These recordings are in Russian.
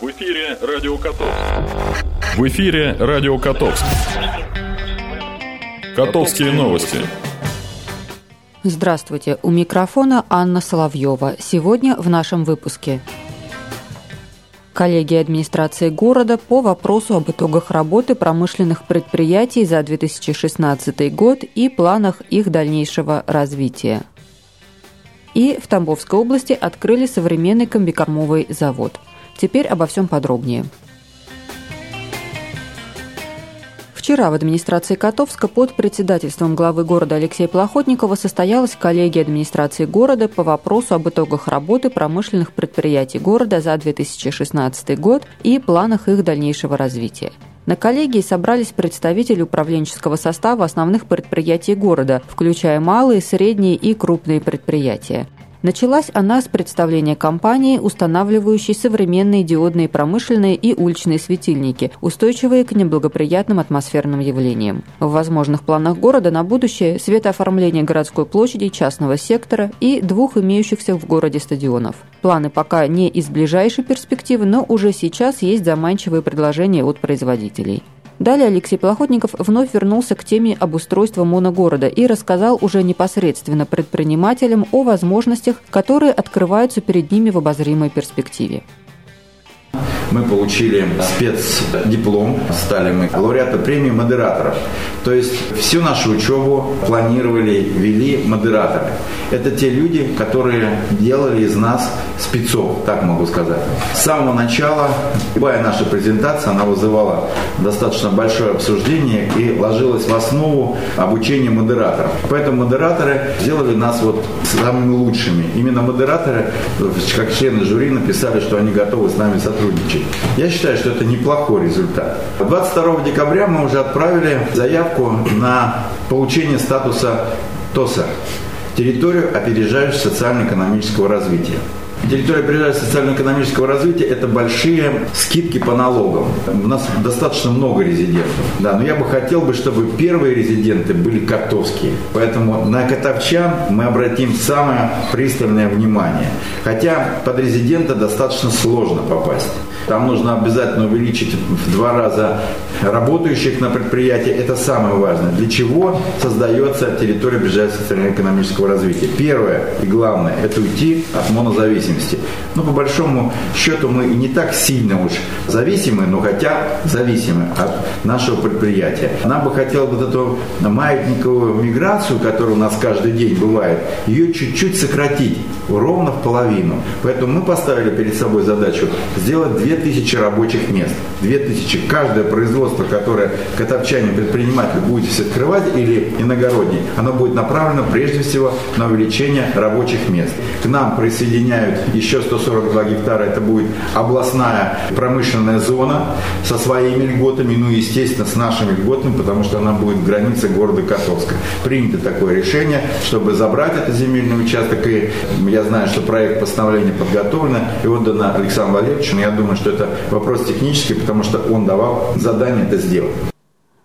В эфире Радио Котовск. В эфире Радио Котовск. Котовские новости. Здравствуйте, у микрофона Анна Соловьева. Сегодня в нашем выпуске. Коллегия администрации города по вопросу об итогах работы промышленных предприятий за 2016 год и планах их дальнейшего развития. И в Тамбовской области открыли современный комбикормовый завод – Теперь обо всем подробнее. Вчера в администрации Котовска под председательством главы города Алексея Плохотникова состоялась коллегия администрации города по вопросу об итогах работы промышленных предприятий города за 2016 год и планах их дальнейшего развития. На коллегии собрались представители управленческого состава основных предприятий города, включая малые, средние и крупные предприятия. Началась она с представления компании, устанавливающей современные диодные промышленные и уличные светильники, устойчивые к неблагоприятным атмосферным явлениям. В возможных планах города на будущее светооформление городской площади частного сектора и двух имеющихся в городе стадионов. Планы пока не из ближайшей перспективы, но уже сейчас есть заманчивые предложения от производителей. Далее Алексей Плохотников вновь вернулся к теме обустройства моногорода и рассказал уже непосредственно предпринимателям о возможностях, которые открываются перед ними в обозримой перспективе. Мы получили спецдиплом, стали мы лауреаты премии модераторов. То есть всю нашу учебу планировали, вели модераторы. Это те люди, которые делали из нас спецов, так могу сказать. С самого начала любая наша презентация, она вызывала достаточно большое обсуждение и ложилась в основу обучения модераторов. Поэтому модераторы сделали нас вот самыми лучшими. Именно модераторы, как члены жюри, написали, что они готовы с нами сотрудничать. Я считаю, что это неплохой результат. 22 декабря мы уже отправили заявку на получение статуса ТОСа территорию опережающего социально-экономического развития. Территория опережающего социально-экономического развития – это большие скидки по налогам. У нас достаточно много резидентов. Да, но я бы хотел, бы, чтобы первые резиденты были котовские. Поэтому на котовчан мы обратим самое пристальное внимание. Хотя под резидента достаточно сложно попасть. Там нужно обязательно увеличить в два раза работающих на предприятии. Это самое важное. Для чего создается территория ближайшего социально-экономического развития? Первое и главное – это уйти от монозависимости. Ну, по большому счету, мы не так сильно уж зависимы, но хотя зависимы от нашего предприятия. Нам бы хотелось вот эту маятниковую миграцию, которая у нас каждый день бывает, ее чуть-чуть сократить, ровно в половину. Поэтому мы поставили перед собой задачу сделать 2000 рабочих мест. 2000. Каждое производство, которое котовчане предприниматель будет открывать или иногородний, оно будет направлено прежде всего на увеличение рабочих мест. К нам присоединяют еще 142 гектара, это будет областная промышленная зона со своими льготами, ну естественно с нашими льготами, потому что она будет в границе города Котовска. Принято такое решение, чтобы забрать этот земельный участок, и я знаю, что проект постановления подготовлен и отдан Александру Валерьевичу, но я думаю, что это вопрос технический, потому что он давал задание это сделать.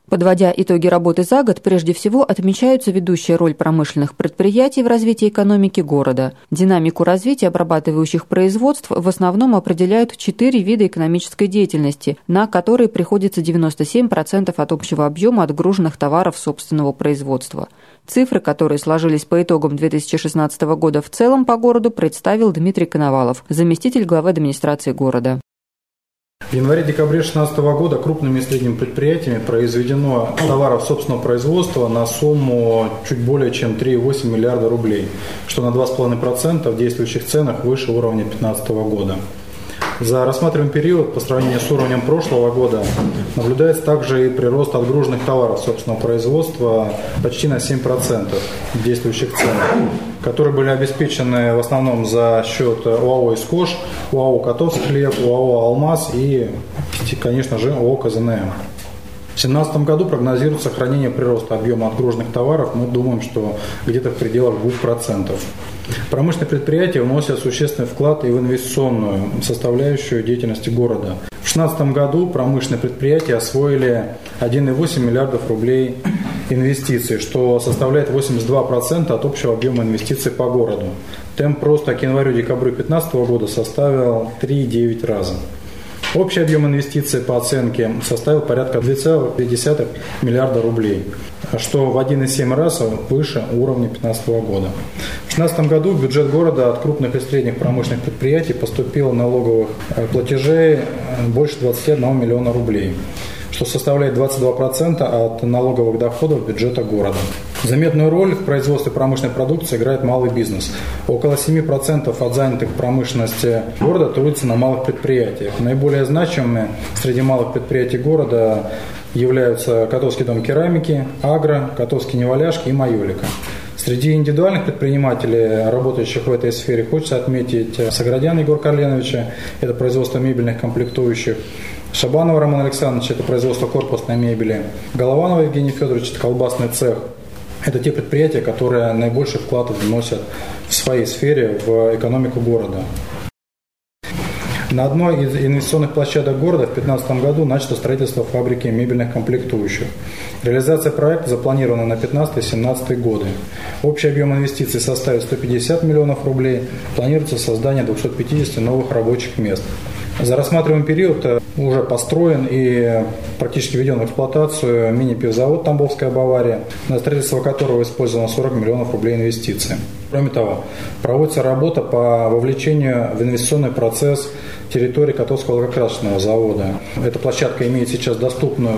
Подводя итоги работы за год, прежде всего отмечаются ведущая роль промышленных предприятий в развитии экономики города. Динамику развития обрабатывающих производств в основном определяют четыре вида экономической деятельности, на которые приходится 97% от общего объема отгруженных товаров собственного производства. Цифры, которые сложились по итогам 2016 года в целом по городу, представил Дмитрий Коновалов, заместитель главы администрации города. В январе-декабре 2016 года крупными и средними предприятиями произведено товаров собственного производства на сумму чуть более чем 3,8 миллиарда рублей, что на 2,5% в действующих ценах выше уровня 2015 года. За рассматриваемый период по сравнению с уровнем прошлого года наблюдается также и прирост отгруженных товаров собственного производства почти на 7% в действующих ценах, которые были обеспечены в основном за счет УАО «Искош», УАО «Котовский хлеб», УАО «Алмаз» и, конечно же, ООО «КЗНМ». В 2017 году прогнозируется сохранение прироста объема отгруженных товаров. Мы думаем, что где-то в пределах 2%. Промышленные предприятия вносят существенный вклад и в инвестиционную составляющую деятельности города. В 2016 году промышленные предприятия освоили 1,8 миллиардов рублей инвестиций, что составляет 82% от общего объема инвестиций по городу. Темп роста к январю-декабрю 2015 года составил 3,9 раза. Общий объем инвестиций по оценке составил порядка 2,2 миллиарда рублей, что в 1,7 раз выше уровня 2015 года. В 2016 году в бюджет города от крупных и средних промышленных предприятий поступило налоговых платежей больше 21 миллиона рублей что составляет 22% от налоговых доходов бюджета города. Заметную роль в производстве промышленной продукции играет малый бизнес. Около 7% от занятых в промышленности города трудятся на малых предприятиях. Наиболее значимыми среди малых предприятий города являются Котовский дом керамики, Агро, Котовский неваляшки и Майолика. Среди индивидуальных предпринимателей, работающих в этой сфере, хочется отметить Саградян Егор Карленовича, это производство мебельных комплектующих, Шабанова Роман Александрович – это производство корпусной мебели. Голованова Евгений Федорович – это колбасный цех. Это те предприятия, которые наибольший вклад вносят в своей сфере в экономику города. На одной из инвестиционных площадок города в 2015 году начато строительство фабрики мебельных комплектующих. Реализация проекта запланирована на 2015-2017 годы. Общий объем инвестиций составит 150 миллионов рублей. Планируется создание 250 новых рабочих мест. За рассматриваемый период э, уже построен и практически введен в эксплуатацию мини-пивзавод «Тамбовская Бавария», на строительство которого использовано 40 миллионов рублей инвестиций. Кроме того, проводится работа по вовлечению в инвестиционный процесс территории Котовского лакокрасочного завода. Эта площадка имеет сейчас доступную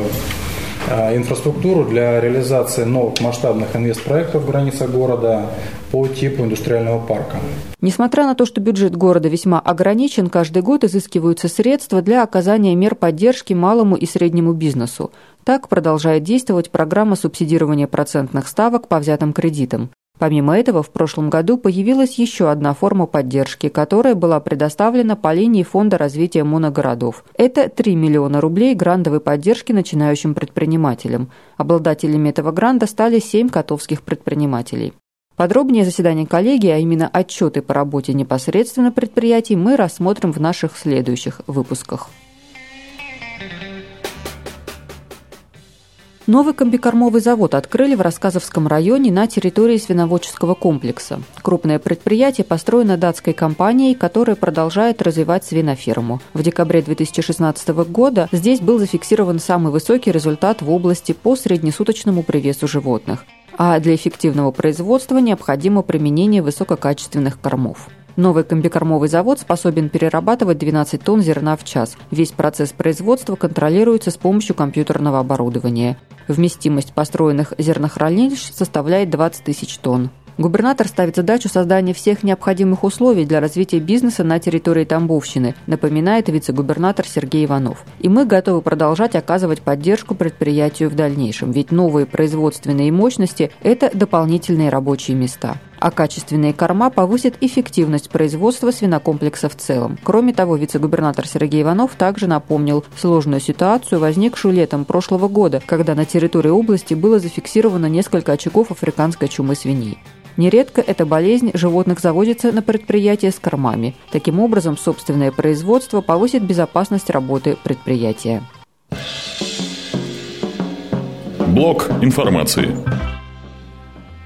инфраструктуру для реализации новых масштабных инвестпроектов в границах города, по типу индустриального парка. Несмотря на то, что бюджет города весьма ограничен, каждый год изыскиваются средства для оказания мер поддержки малому и среднему бизнесу. Так продолжает действовать программа субсидирования процентных ставок по взятым кредитам. Помимо этого, в прошлом году появилась еще одна форма поддержки, которая была предоставлена по линии Фонда развития моногородов. Это 3 миллиона рублей грантовой поддержки начинающим предпринимателям. Обладателями этого гранта стали 7 котовских предпринимателей. Подробнее заседание коллегии, а именно отчеты по работе непосредственно предприятий, мы рассмотрим в наших следующих выпусках. Новый комбикормовый завод открыли в Рассказовском районе на территории свиноводческого комплекса. Крупное предприятие построено датской компанией, которая продолжает развивать свиноферму. В декабре 2016 года здесь был зафиксирован самый высокий результат в области по среднесуточному привесу животных а для эффективного производства необходимо применение высококачественных кормов. Новый комбикормовый завод способен перерабатывать 12 тонн зерна в час. Весь процесс производства контролируется с помощью компьютерного оборудования. Вместимость построенных зернохранилищ составляет 20 тысяч тонн. Губернатор ставит задачу создания всех необходимых условий для развития бизнеса на территории Тамбовщины, напоминает вице-губернатор Сергей Иванов. И мы готовы продолжать оказывать поддержку предприятию в дальнейшем, ведь новые производственные мощности – это дополнительные рабочие места а качественные корма повысят эффективность производства свинокомплекса в целом. Кроме того, вице-губернатор Сергей Иванов также напомнил сложную ситуацию, возникшую летом прошлого года, когда на территории области было зафиксировано несколько очагов африканской чумы свиней. Нередко эта болезнь животных заводится на предприятия с кормами. Таким образом, собственное производство повысит безопасность работы предприятия. Блок информации.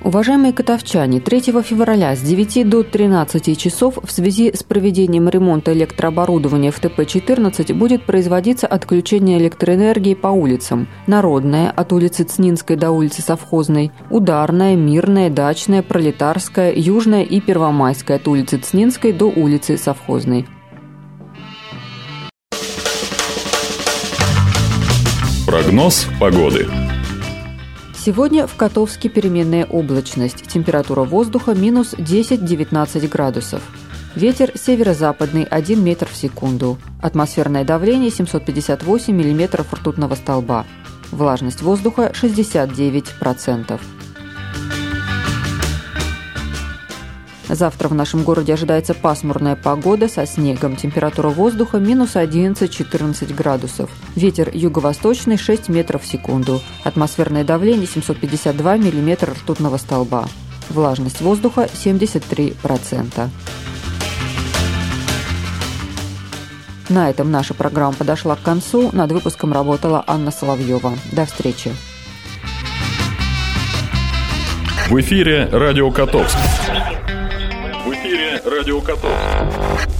Уважаемые котовчане, 3 февраля с 9 до 13 часов в связи с проведением ремонта электрооборудования в ТП-14 будет производиться отключение электроэнергии по улицам. Народная от улицы Цнинской до улицы Совхозной, Ударная, Мирная, Дачная, Пролетарская, Южная и Первомайская от улицы Цнинской до улицы Совхозной. Прогноз погоды. Сегодня в Котовске переменная облачность. Температура воздуха минус 10-19 градусов. Ветер северо-западный 1 метр в секунду. Атмосферное давление 758 миллиметров ртутного столба. Влажность воздуха 69%. Завтра в нашем городе ожидается пасмурная погода со снегом. Температура воздуха минус 11-14 градусов. Ветер юго-восточный 6 метров в секунду. Атмосферное давление 752 миллиметра ртутного столба. Влажность воздуха 73%. На этом наша программа подошла к концу. Над выпуском работала Анна Соловьева. До встречи. В эфире «Радио Котовск». Радио Котовск.